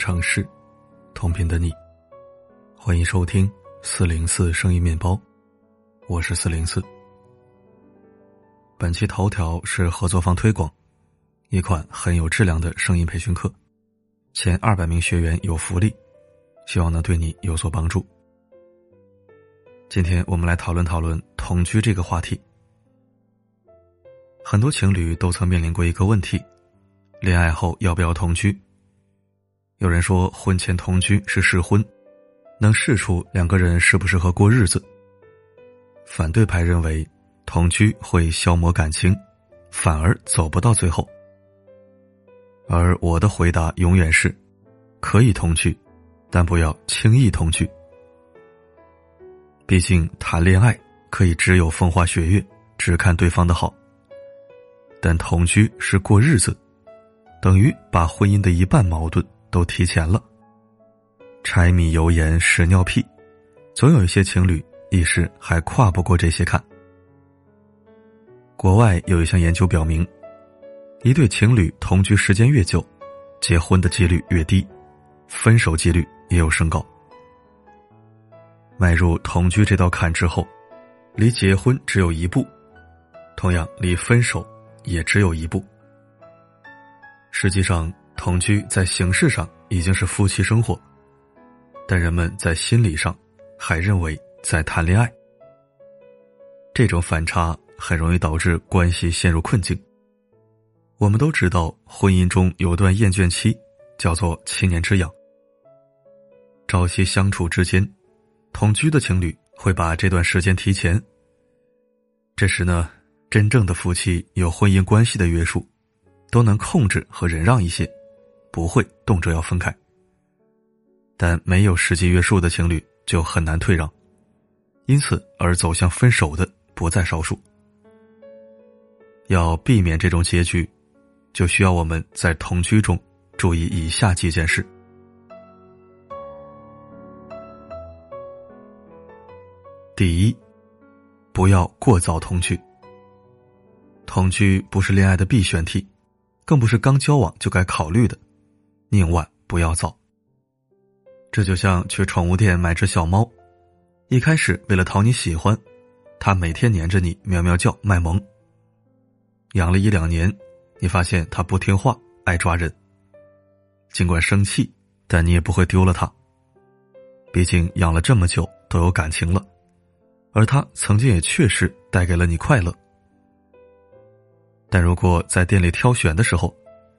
城市，同频的你，欢迎收听四零四声音面包，我是四零四。本期头条是合作方推广，一款很有质量的声音培训课，前二百名学员有福利，希望能对你有所帮助。今天我们来讨论讨论同居这个话题。很多情侣都曾面临过一个问题：恋爱后要不要同居？有人说婚前同居是试婚，能试出两个人适不适合过日子。反对派认为同居会消磨感情，反而走不到最后。而我的回答永远是：可以同居，但不要轻易同居。毕竟谈恋爱可以只有风花雪月，只看对方的好。但同居是过日子，等于把婚姻的一半矛盾都提前了。柴米油盐屎尿屁，总有一些情侣一时还跨不过这些坎。国外有一项研究表明，一对情侣同居时间越久，结婚的几率越低，分手几率也有升高。迈入同居这道坎之后，离结婚只有一步，同样离分手。也只有一步。实际上，同居在形式上已经是夫妻生活，但人们在心理上还认为在谈恋爱。这种反差很容易导致关系陷入困境。我们都知道，婚姻中有段厌倦期，叫做七年之痒。朝夕相处之间，同居的情侣会把这段时间提前。这时呢？真正的夫妻有婚姻关系的约束，都能控制和忍让一些，不会动辄要分开。但没有实际约束的情侣就很难退让，因此而走向分手的不在少数。要避免这种结局，就需要我们在同居中注意以下几件事：第一，不要过早同居。同居不是恋爱的必选题，更不是刚交往就该考虑的，宁晚不要造。这就像去宠物店买只小猫，一开始为了讨你喜欢，它每天黏着你喵喵叫卖萌。养了一两年，你发现它不听话，爱抓人。尽管生气，但你也不会丢了它，毕竟养了这么久都有感情了，而它曾经也确实带给了你快乐。但如果在店里挑选的时候，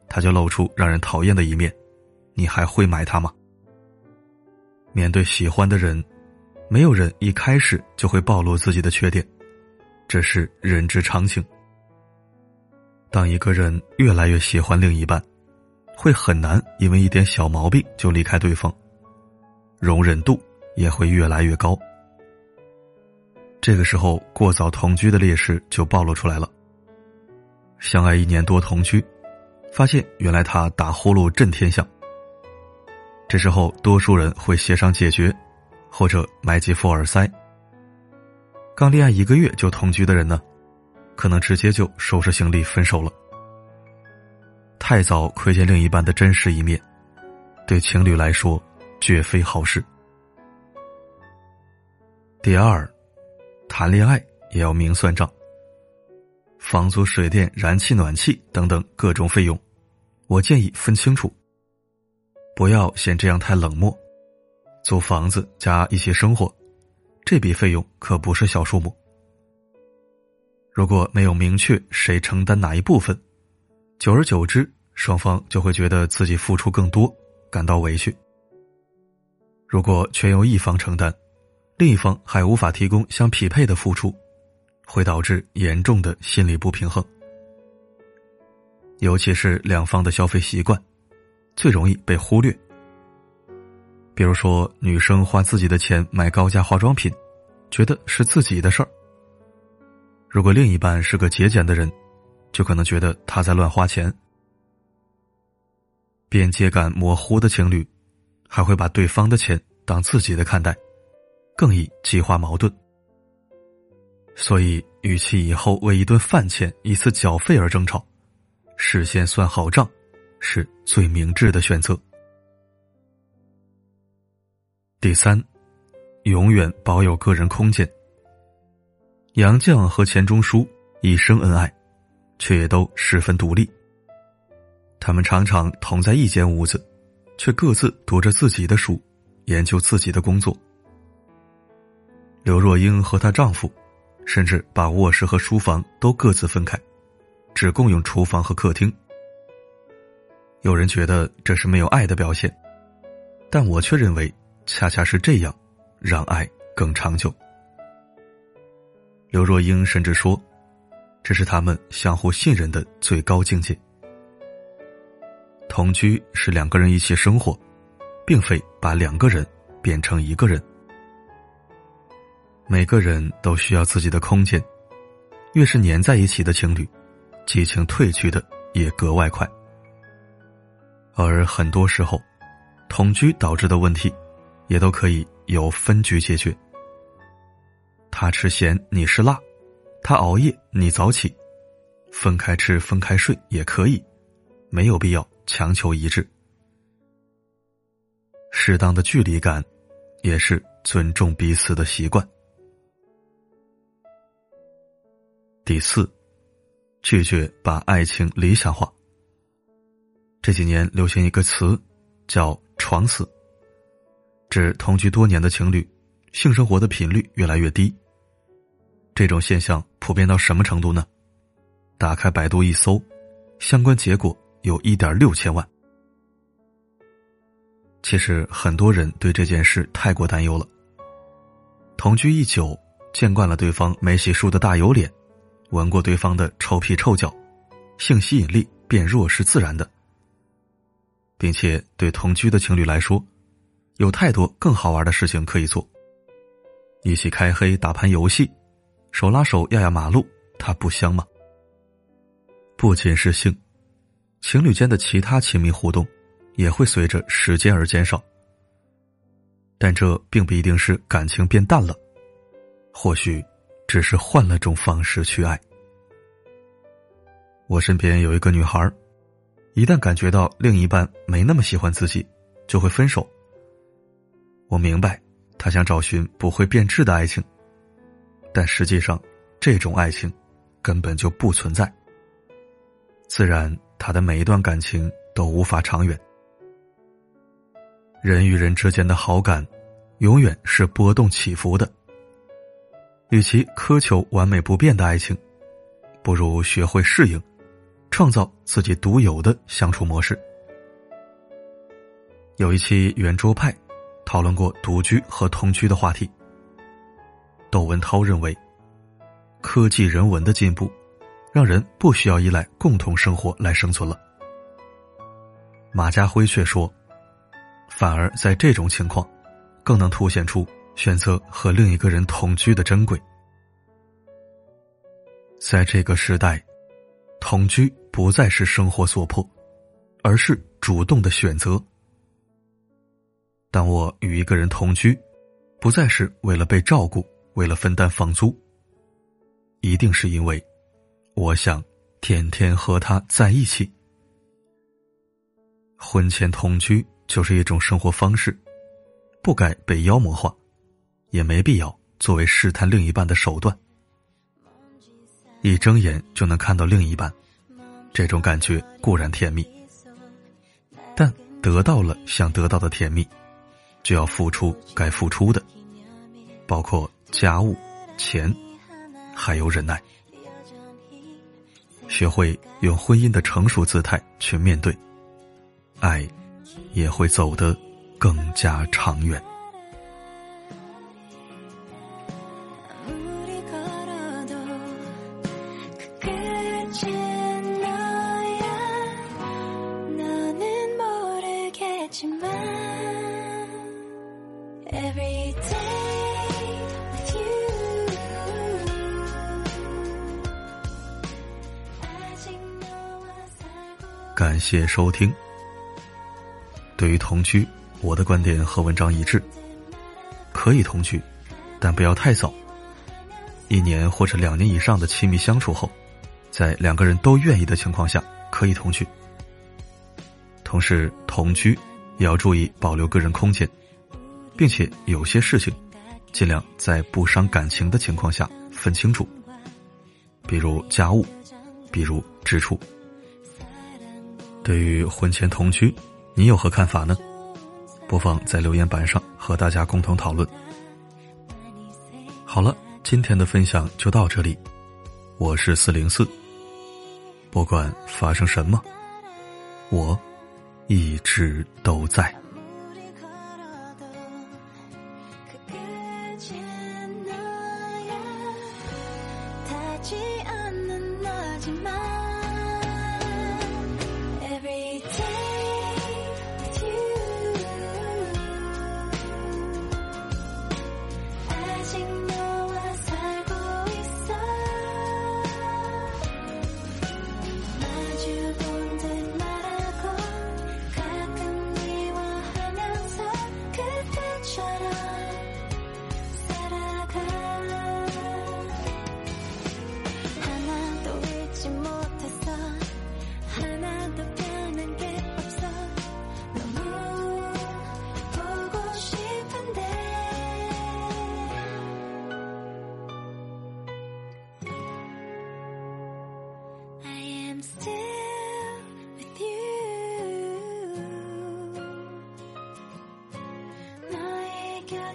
它就露出让人讨厌的一面，你还会买它吗？面对喜欢的人，没有人一开始就会暴露自己的缺点，这是人之常情。当一个人越来越喜欢另一半，会很难因为一点小毛病就离开对方，容忍度也会越来越高。这个时候，过早同居的劣势就暴露出来了。相爱一年多同居，发现原来他打呼噜震天响。这时候多数人会协商解决，或者买几副耳塞。刚恋爱一个月就同居的人呢，可能直接就收拾行李分手了。太早窥见另一半的真实一面，对情侣来说绝非好事。第二，谈恋爱也要明算账。房租、水电、燃气、暖气等等各种费用，我建议分清楚。不要嫌这样太冷漠。租房子加一些生活，这笔费用可不是小数目。如果没有明确谁承担哪一部分，久而久之，双方就会觉得自己付出更多，感到委屈。如果全由一方承担，另一方还无法提供相匹配的付出。会导致严重的心理不平衡，尤其是两方的消费习惯，最容易被忽略。比如说，女生花自己的钱买高价化妆品，觉得是自己的事儿；如果另一半是个节俭的人，就可能觉得他在乱花钱。边界感模糊的情侣，还会把对方的钱当自己的看待，更易激化矛盾。所以，与其以后为一顿饭钱、一次缴费而争吵，事先算好账，是最明智的选择。第三，永远保有个人空间。杨绛和钱钟书一生恩爱，却也都十分独立。他们常常同在一间屋子，却各自读着自己的书，研究自己的工作。刘若英和她丈夫，甚至把卧室和书房都各自分开，只共用厨房和客厅。有人觉得这是没有爱的表现，但我却认为。恰恰是这样，让爱更长久。刘若英甚至说，这是他们相互信任的最高境界。同居是两个人一起生活，并非把两个人变成一个人。每个人都需要自己的空间，越是黏在一起的情侣，激情褪去的也格外快。而很多时候，同居导致的问题。也都可以由分居解决。他吃咸，你吃辣；他熬夜，你早起。分开吃，分开睡也可以，没有必要强求一致。适当的距离感，也是尊重彼此的习惯。第四，拒绝把爱情理想化。这几年流行一个词，叫“床死”。指同居多年的情侣，性生活的频率越来越低。这种现象普遍到什么程度呢？打开百度一搜，相关结果有一点六千万。其实很多人对这件事太过担忧了。同居一久，见惯了对方没洗漱的大油脸，闻过对方的臭屁臭脚，性吸引力变弱是自然的，并且对同居的情侣来说。有太多更好玩的事情可以做。一起开黑打盘游戏，手拉手压压马路，它不香吗？不仅是性，情侣间的其他亲密互动也会随着时间而减少。但这并不一定是感情变淡了，或许只是换了种方式去爱。我身边有一个女孩，一旦感觉到另一半没那么喜欢自己，就会分手。我明白，他想找寻不会变质的爱情，但实际上，这种爱情根本就不存在。自然，他的每一段感情都无法长远。人与人之间的好感，永远是波动起伏的。与其苛求完美不变的爱情，不如学会适应，创造自己独有的相处模式。有一期圆桌派。讨论过独居和同居的话题。窦文涛认为，科技人文的进步，让人不需要依赖共同生活来生存了。马家辉却说，反而在这种情况，更能凸显出选择和另一个人同居的珍贵。在这个时代，同居不再是生活所迫，而是主动的选择。当我与一个人同居，不再是为了被照顾，为了分担房租，一定是因为我想天天和他在一起。婚前同居就是一种生活方式，不该被妖魔化，也没必要作为试探另一半的手段。一睁眼就能看到另一半，这种感觉固然甜蜜，但得到了想得到的甜蜜。就要付出该付出的，包括家务、钱，还有忍耐。学会用婚姻的成熟姿态去面对，爱也会走得更加长远。感谢收听。对于同居，我的观点和文章一致，可以同居，但不要太早。一年或者两年以上的亲密相处后，在两个人都愿意的情况下，可以同居。同时，同居也要注意保留个人空间，并且有些事情，尽量在不伤感情的情况下分清楚，比如家务，比如支出。对于婚前同居，你有何看法呢？不妨在留言板上和大家共同讨论。好了，今天的分享就到这里，我是四零四。不管发生什么，我一直都在。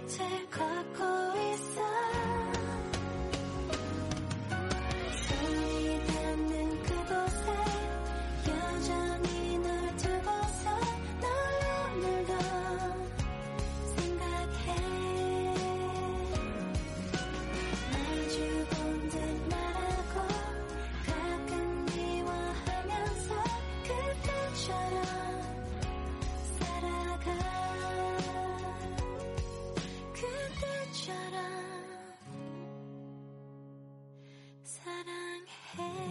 最快 head.